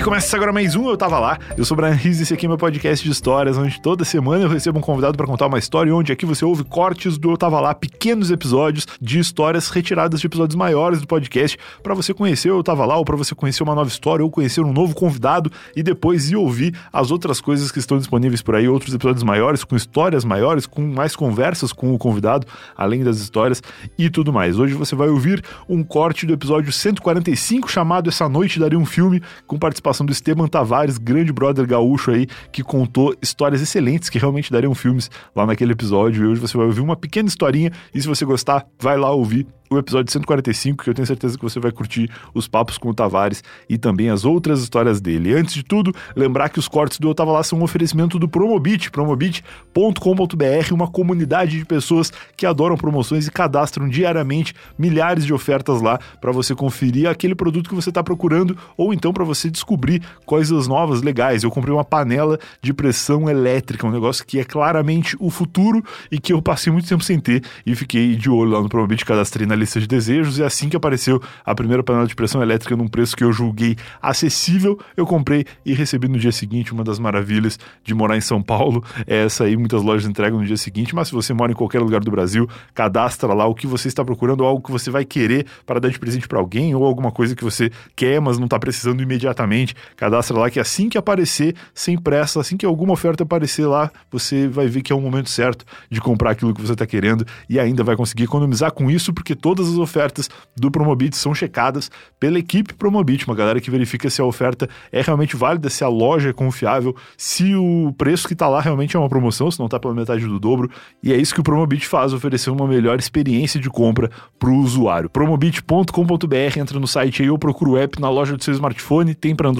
E começa agora mais um Eu Tava Lá. Eu sou o Brian Riz e esse aqui é meu podcast de histórias, onde toda semana eu recebo um convidado para contar uma história, onde aqui você ouve cortes do Eu Tava Lá, pequenos episódios de histórias retiradas de episódios maiores do podcast, para você conhecer o Eu Tava Lá, ou para você conhecer uma nova história, ou conhecer um novo convidado, e depois ir ouvir as outras coisas que estão disponíveis por aí, outros episódios maiores, com histórias maiores, com mais conversas com o convidado, além das histórias e tudo mais. Hoje você vai ouvir um corte do episódio 145, chamado Essa Noite Daria um Filme, com participação do Esteban Tavares, grande brother gaúcho aí, que contou histórias excelentes que realmente dariam filmes lá naquele episódio. E hoje você vai ouvir uma pequena historinha, e se você gostar, vai lá ouvir o episódio 145, que eu tenho certeza que você vai curtir os papos com o Tavares e também as outras histórias dele. Antes de tudo, lembrar que os cortes do Eu Tava Lá são um oferecimento do Promobit, promobit.com.br, uma comunidade de pessoas que adoram promoções e cadastram diariamente milhares de ofertas lá para você conferir aquele produto que você está procurando ou então para você descobrir coisas novas, legais. Eu comprei uma panela de pressão elétrica, um negócio que é claramente o futuro e que eu passei muito tempo sem ter e fiquei de olho lá no Promobit, cadastrei na lista de desejos e assim que apareceu a primeira panela de pressão elétrica num preço que eu julguei acessível, eu comprei e recebi no dia seguinte uma das maravilhas de morar em São Paulo. É essa aí muitas lojas entregam no dia seguinte, mas se você mora em qualquer lugar do Brasil, cadastra lá o que você está procurando, algo que você vai querer para dar de presente para alguém ou alguma coisa que você quer, mas não está precisando imediatamente. Cadastra lá que assim que aparecer, sem pressa, assim que alguma oferta aparecer lá, você vai ver que é o momento certo de comprar aquilo que você está querendo e ainda vai conseguir economizar com isso, porque todas as ofertas do Promobit são checadas pela equipe Promobit, uma galera que verifica se a oferta é realmente válida, se a loja é confiável, se o preço que está lá realmente é uma promoção, se não está pela metade do dobro. E é isso que o Promobit faz, oferecer uma melhor experiência de compra para o usuário. Promobit.com.br, entra no site aí ou procura o app na loja do seu smartphone, tem para Android,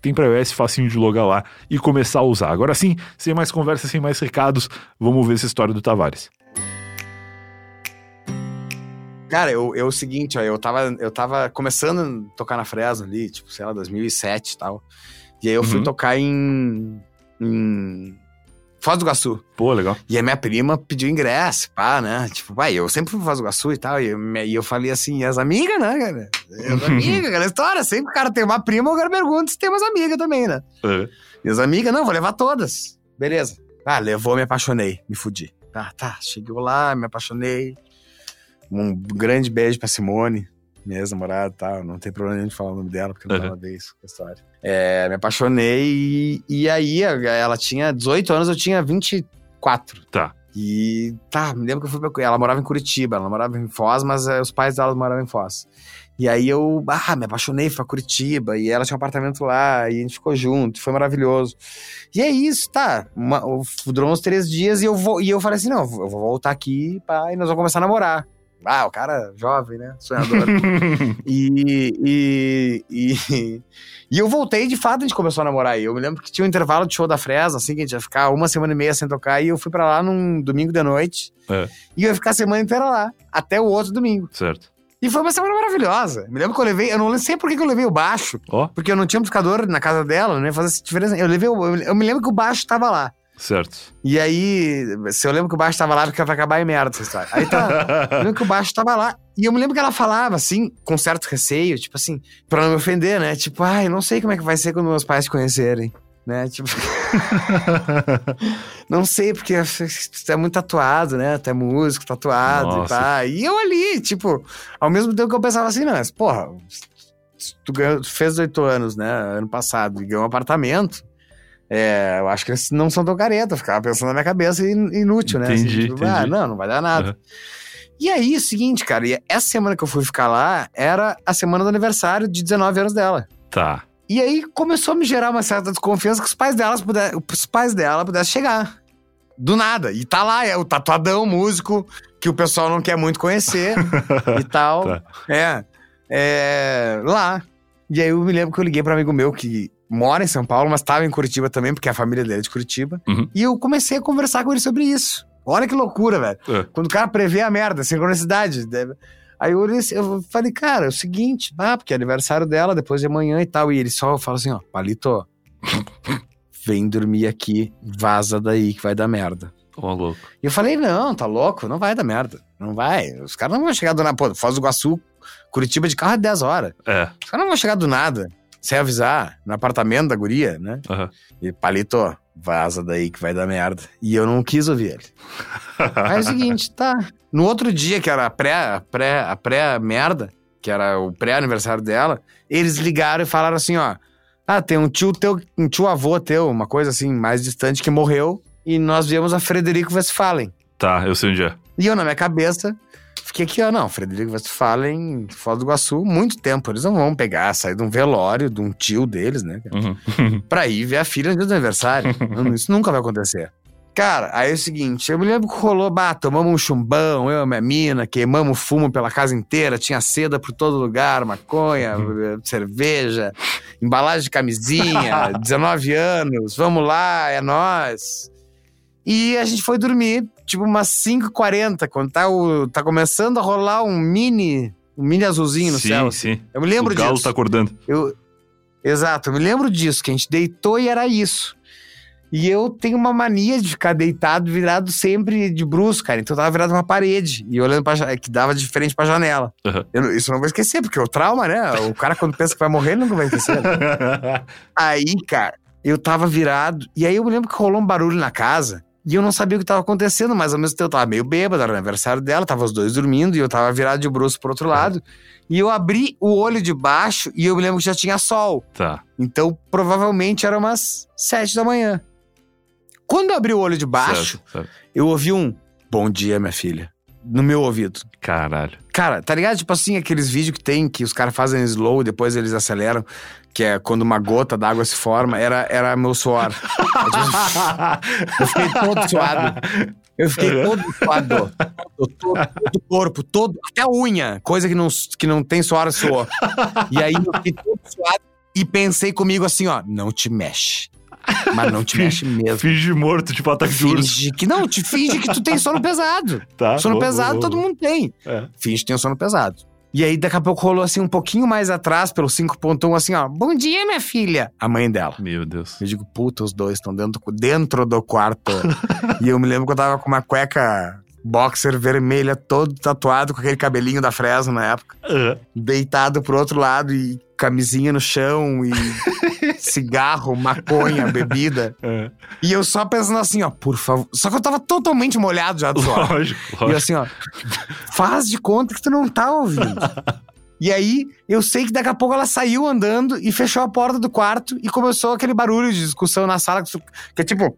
tem para iOS, facinho de logar lá e começar a usar. Agora sim, sem mais conversa, sem mais recados, vamos ver essa história do Tavares. Cara, eu, eu o seguinte, ó, eu tava, eu tava começando a tocar na Fresno ali, tipo, sei lá, 2007 e tal. E aí eu fui Uhum. tocar em, em Foz do Iguaçu. Pô, legal. E a minha prima pediu ingresso, pá, né? Tipo, pai, eu sempre fui Foz do Iguaçu e tal. E eu, e eu falei assim, e as amigas, né, cara? E As amigas, aquela história. Sempre o cara tem uma prima, o cara pergunta se tem umas amigas também, né? É. E as amigas, não, vou levar todas. Beleza. Ah, levou, me apaixonei, me fudi. Tá, tá, chegou lá, me apaixonei. Um grande beijo pra Simone, minha ex-namorada e tal. Não tem problema nenhum de falar o nome dela, porque não Uhum. tem nada a ver isso com a história. É, me apaixonei e, e aí ela tinha 18 anos, eu tinha 24. Tá. E tá, me lembro que eu fui pra. Ela morava em Curitiba, ela morava em Foz, mas eh, os pais dela moravam em Foz. E aí eu, ah, me apaixonei, fui pra Curitiba, e ela tinha um apartamento lá, e a gente ficou junto, foi maravilhoso. E é isso, tá. Uma, durou uns três dias e eu, vou, e eu falei assim: não, eu vou voltar aqui, pá, e nós vamos começar a namorar. Ah, o cara jovem, né? Sonhador. e, e, e, e eu voltei, de fato, a gente começou a namorar. E eu me lembro que tinha um intervalo de show da Fresno, assim, que a gente ia ficar uma semana e meia sem tocar. E eu fui pra lá num domingo de noite. É. E eu ia ficar a semana inteira lá, até o outro domingo. certo. E foi uma semana maravilhosa. Me lembro que eu levei, eu não sei por que eu levei o baixo, Ó, porque eu não tinha amplificador na casa dela, não ia fazer diferença. Eu levei, o- eu me lembro que o baixo tava lá. Certo. E aí, se eu lembro que o baixo tava lá, porque vai acabar em merda essa história. Aí tá. Eu lembro que o baixo tava lá. E eu me lembro que ela falava, assim, com certo receio, tipo assim, pra não me ofender, né? Tipo, ai, não sei como é que vai ser quando meus pais te conhecerem. Né? Tipo. não sei, porque tu é muito tatuado, né? Tu é músico, tatuado Nossa. e pá. E eu ali, tipo, ao mesmo tempo que eu pensava assim, não, mas, porra, tu, ganhou, tu fez 18 anos, né? Ano passado, e ganhou um apartamento. É, eu acho que eles não são tão careta, ficava pensando na minha cabeça in- inútil, né? Entendi, tipo, Ah, entendi. não, não vai dar nada. Uhum. E aí, o seguinte, cara, e essa semana que eu fui ficar lá era a semana do aniversário de 19 anos dela. Tá. E aí começou a me gerar uma certa desconfiança que os pais delas puder, os pais dela pudessem chegar. Do nada. E tá lá, é o tatuadão, músico, que o pessoal não quer muito conhecer e tal. Tá. É, é. Lá. E aí eu me lembro que eu liguei para um amigo meu que mora em São Paulo, mas estava em Curitiba também, porque a família dele é de Curitiba. Uhum. E eu comecei a conversar com ele sobre isso. Olha que loucura, velho. É. Quando o cara prevê a merda, sincronicidade. deve- Aí eu, olhei assim, eu falei, cara, é o seguinte, ah, porque é aniversário dela, depois de amanhã e tal. E ele só fala assim, ó, Palito, vem dormir aqui, vaza daí que vai dar merda. Ô, louco. E eu falei, não, tá louco, não vai dar merda. Não vai. Os caras não vão chegar do nada. Pô, Foz do Iguaçu, Curitiba de carro é 10 horas. É. Os caras não vão chegar do nada. Sem avisar, no apartamento da guria, né? Aham. E palito, vaza daí que vai dar merda. E eu não quis ouvir ele. Aí é o seguinte, tá. No outro dia, que era a pré, a pré, a pré-merda, que era o pré-aniversário dela, eles ligaram e falaram assim, ó. Ah, tem um tio teu, um tio avô teu, uma coisa assim, mais distante, que morreu. E nós viemos a Frederico Westphalen. Tá, eu sei onde é. E eu, na minha cabeça, fiquei aqui, ó, não, Frederico Westphalen, Foz do Iguaçu, muito tempo. Eles não vão pegar, sair de um velório de um tio deles, né? Uhum. Pra ir ver a filha no dia do aniversário. Isso nunca vai acontecer. Cara, aí é o seguinte, eu me lembro que rolou, bah, tomamos um chumbão, eu e a minha mina, queimamos fumo pela casa inteira, tinha seda por todo lugar, maconha, cerveja, embalagem de camisinha, 19 anos, vamos lá, é nós. E a gente foi dormir, tipo, umas 5h40, quando tá, o, tá começando a rolar um mini, um mini azulzinho no sim, céu. sim. Eu me lembro o galo disso. tá acordando. Eu, exato, eu me lembro disso, que a gente deitou e era isso. E eu tenho uma mania de ficar deitado, virado sempre de bruxo, cara. Então eu tava virado uma parede e olhando pra que dava de frente pra janela. Aham. Eu isso eu não vou esquecer, porque o trauma, né? O cara, quando pensa que vai morrer, nunca vai esquecer. Aí, cara, eu tava virado. E aí eu me lembro que rolou um barulho na casa. E eu não sabia o que tava acontecendo, mas ao mesmo tempo eu tava meio bêbado, era o aniversário dela, tava os dois dormindo e eu tava virado de bruxo pro outro lado. E eu abri o olho de baixo e eu me lembro que já tinha sol. tá. Então, provavelmente era umas sete da manhã. Quando eu abri o olho de baixo, Certo, certo. eu ouvi um bom dia, minha filha, no meu ouvido. Caralho. Cara, tá ligado? Tipo assim, aqueles vídeos que tem que os caras fazem slow, depois eles aceleram, que é quando uma gota d'água se forma, era, era meu suor. Eu fiquei todo suado. Eu fiquei todo suado. Todo, o corpo, todo, até a unha, coisa que não, que não tem suor, suor. E aí eu fiquei todo suado e pensei comigo assim, ó, não te mexe. Mas não te mexe mesmo. Finge morto, tipo ataque de urso. Finge que não, te finge que tu tem sono pesado. Tá. Sono boa, pesado boa, todo boa. mundo tem. É. Finge que tem sono pesado. E aí, daqui a pouco rolou assim, um pouquinho mais atrás, pelo 5.1, assim, ó. Bom dia, minha filha. A mãe dela. Meu Deus. Eu digo, puta, os dois estão dentro, dentro do quarto. e eu me lembro que eu tava com uma cueca boxer vermelha, todo tatuado, com aquele cabelinho da Fresno na época. Aham. Deitado pro outro lado e camisinha no chão e cigarro, maconha, bebida. É. E eu só pensando assim, ó, por favor. Só que eu tava totalmente molhado já do suor. Lógico, E lógico. assim, ó, faz de conta que tu não tá ouvindo. E aí, eu sei que daqui a pouco ela saiu andando e fechou a porta do quarto e começou aquele barulho de discussão na sala, que é tipo.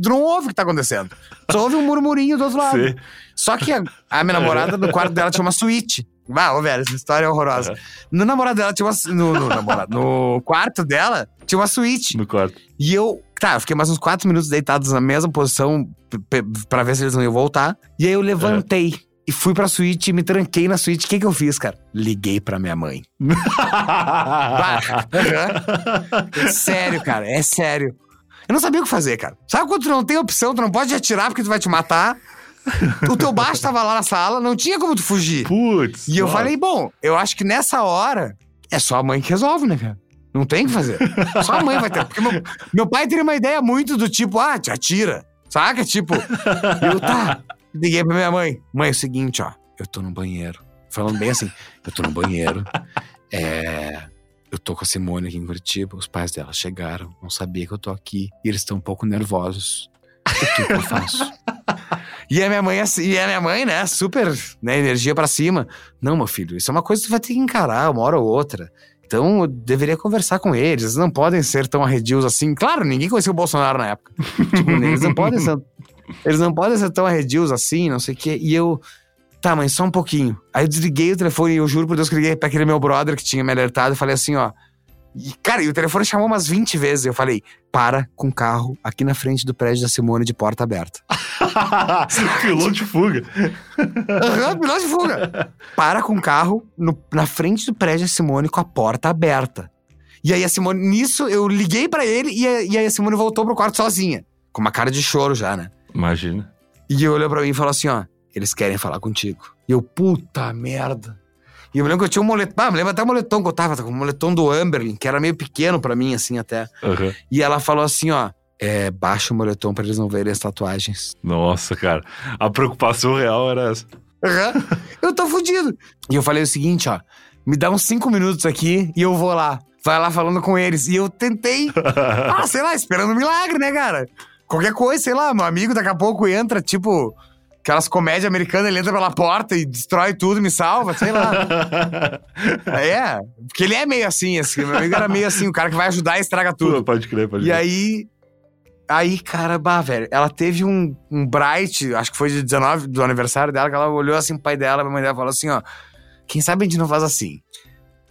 Tu não ouve o que tá acontecendo. Tu ouve um murmurinho do outro lado. Sei. Só que a, a minha namorada, no quarto dela, tinha uma suíte. Ah, ô, velho, essa história é horrorosa. No namorado dela tinha uma. No, no, namorado, no quarto dela tinha uma suíte. No quarto. E eu, tá, eu fiquei mais uns quatro minutos deitados na mesma posição p- p- pra ver se eles não iam voltar. E aí eu levantei e fui pra suíte e me tranquei na suíte. O que que eu fiz, cara? Liguei pra minha mãe. Bah. É sério, cara, é sério. Eu não sabia o que fazer, cara. Sabe quando tu não tem opção, tu não pode atirar porque tu vai te matar? O teu baixo tava lá na sala, não tinha como tu fugir. Putz. E eu nossa. falei, bom, eu acho que nessa hora é só a mãe que resolve, né, cara? Não tem o que fazer. Só a mãe vai ter. Porque meu, meu pai teria uma ideia muito do tipo, ah, te atira. Saca? Tipo, eu tá. Liguei pra minha mãe. Mãe, é o seguinte, ó. Eu tô no banheiro. Falando bem assim, eu tô no banheiro. É. Eu tô com a Simone aqui em Curitiba. Os pais dela chegaram, não sabia que eu tô aqui. E eles estão um pouco nervosos. O que, que eu faço? E a minha mãe, assim- e a minha mãe, né, super, né, energia pra cima. Não, meu filho, isso é uma coisa que tu vai ter que encarar uma hora ou outra. Então, eu deveria conversar com eles. Eles não podem ser tão arredios assim. Claro, ninguém conhecia o Bolsonaro na época. Tipo, eles não podem ser, eles não podem ser tão arredios assim, não sei o quê. E eu, tá, mãe, só um pouquinho. Aí eu desliguei o telefone e eu juro por Deus que liguei pra aquele meu brother que tinha me alertado e falei assim, ó. E, cara, e o telefone chamou umas 20 vezes. Eu falei, para com o carro aqui na frente do prédio da Simone de porta aberta. Piloto de fuga. Aham, piloto de fuga. Para com o carro no- na frente do prédio da Simone com a porta aberta. E aí a Simone, nisso eu liguei pra ele e, a- e aí a Simone voltou pro quarto sozinha. Com uma cara de choro já, né? Imagina. E olhou pra mim e falou assim: ó, eles querem falar contigo. E eu, puta merda. E eu me lembro que eu tinha um moletom. Ah, me lembro até o moletom que eu tava, com o moletom do Amberlin, que era meio pequeno pra mim, assim, até. Aham. E ela falou assim: ó, é, baixa o moletom pra eles não verem as tatuagens. Nossa, cara. A preocupação real era essa. Eu tô fudido. E eu falei o seguinte, ó. me dá uns cinco minutos aqui e eu vou lá. Vai lá falando com eles. E eu tentei, ah, sei lá, esperando um milagre, né, cara? Qualquer coisa, sei lá, meu amigo daqui a pouco entra, tipo, aquelas comédias americanas, ele entra pela porta e destrói tudo, me salva, sei lá. é, porque ele é meio assim, assim, meu amigo era meio assim, o cara que vai ajudar e estraga tudo. Pô, pode crer, pode E crer. aí, aí, cara, bah, velho, ela teve um, um bright, acho que foi de 19, do aniversário dela, que ela olhou assim pro pai dela, pra mãe dela, e falou assim, ó, quem sabe a gente não faz assim.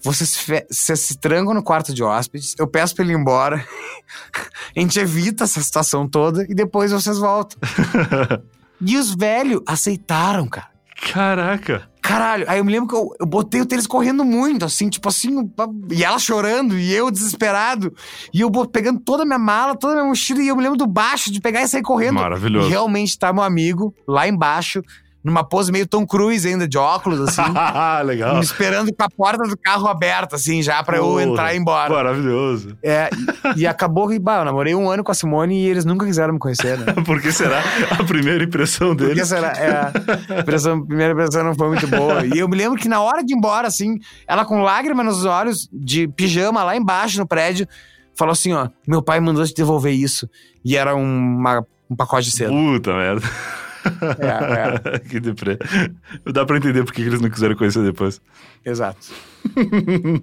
Vocês fe- vocês se trancam no quarto de hóspedes, eu peço pra ele ir embora, a gente evita essa situação toda e depois vocês voltam. E os velhos aceitaram, cara. Caraca. Caralho, aí eu me lembro que eu, eu botei o tênis correndo muito, assim, tipo assim, e ela chorando, e eu desesperado, e eu pegando toda a minha mala, toda a minha mochila, e eu me lembro do baixo, de pegar e sair correndo. Maravilhoso. E realmente tá meu amigo lá embaixo, numa pose meio Tom Cruise ainda, de óculos, assim, Legal. me esperando com a porta do carro aberta, assim, já pra eu entrar e ir embora. Maravilhoso. É, e, e acabou que, bah, eu namorei um ano com a Simone e eles nunca quiseram me conhecer, né? Por que será a primeira impressão deles? será? É, a impressão- a primeira impressão não foi muito boa. E eu me lembro que na hora de ir embora, assim, ela com lágrimas nos olhos, de pijama lá embaixo no prédio, falou assim: ó, meu pai mandou te devolver isso. E era uma- um pacote de cedo. Puta merda. É, que deprê. Dá pra entender por que eles não quiseram conhecer depois. Exato.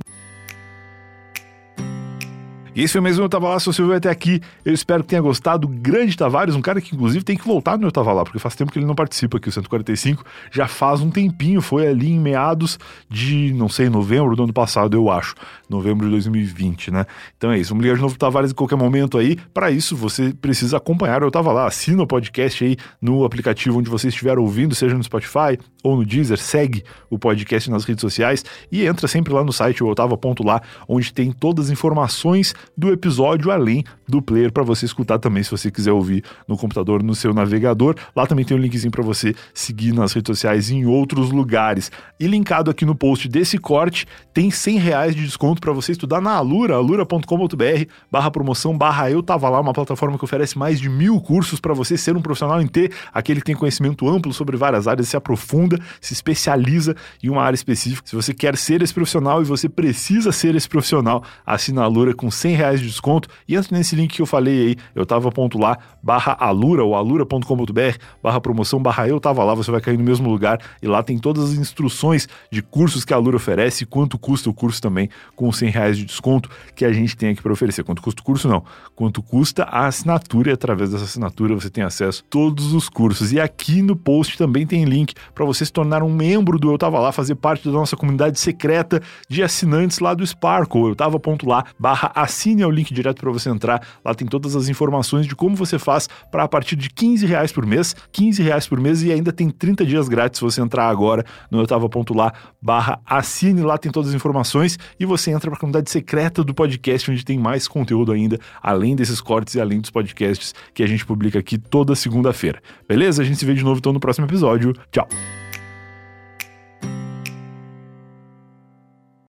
E esse foi um Eu Tava Lá, se você ouviu até aqui, eu espero que tenha gostado. Grande Tavares, um cara que inclusive tem que voltar no Eu Tava Lá, porque faz tempo que ele não participa aqui, o 145, já faz um tempinho, foi ali em meados de, não sei, novembro do ano passado, eu acho. Novembro de 2020, né? Então é isso, vamos ligar de novo pro Tavares em qualquer momento aí. Para isso, você precisa acompanhar o Eu Tava Lá, assina o podcast aí no aplicativo onde você estiver ouvindo, seja no Spotify ou no Deezer, segue o podcast nas redes sociais e entra sempre lá no site o otava.lá, onde tem todas as informações do episódio, além do player para você escutar também, se você quiser ouvir no computador, no seu navegador. Lá também tem um linkzinho para você seguir nas redes sociais em outros lugares. E linkado aqui no post desse corte, tem 100 reais de desconto para você estudar na Alura, alura.com.br barra promoção barra eu tava lá, uma plataforma que oferece mais de mil cursos para você ser um profissional em T, aquele que tem conhecimento amplo sobre várias áreas, se aprofunda, se especializa em uma área específica. Se você quer ser esse profissional e você precisa ser esse profissional, assina a Alura com 100 reais de desconto e entra nesse link que eu falei aí, eu tava ponto lá, barra Alura ou alura.com.br, barra promoção, barra eu tava lá, você vai cair no mesmo lugar e lá tem todas as instruções de cursos que a Alura oferece e quanto custa o curso também com 100 reais de desconto que a gente tem aqui para oferecer. Quanto custa o curso? Não. Quanto custa a assinatura e através dessa assinatura você tem acesso a todos os cursos. E aqui no post também tem link para você se tornar um membro do Eu Tava Lá, fazer parte da nossa comunidade secreta de assinantes lá do Sparkle. Eu tava ponto lá, barra assine é o link direto para você entrar. Lá tem todas as informações de como você faz para a partir de 15 reais por mês, 15 reais por mês e ainda tem 30 dias grátis se você entrar agora no eu tava ponto lá, barra assine, lá tem todas as informações e você entra para a comunidade secreta do podcast onde tem mais conteúdo ainda, além desses cortes e além dos podcasts que a gente publica aqui toda segunda-feira. Beleza? A gente se vê de novo então no próximo episódio. Tchau.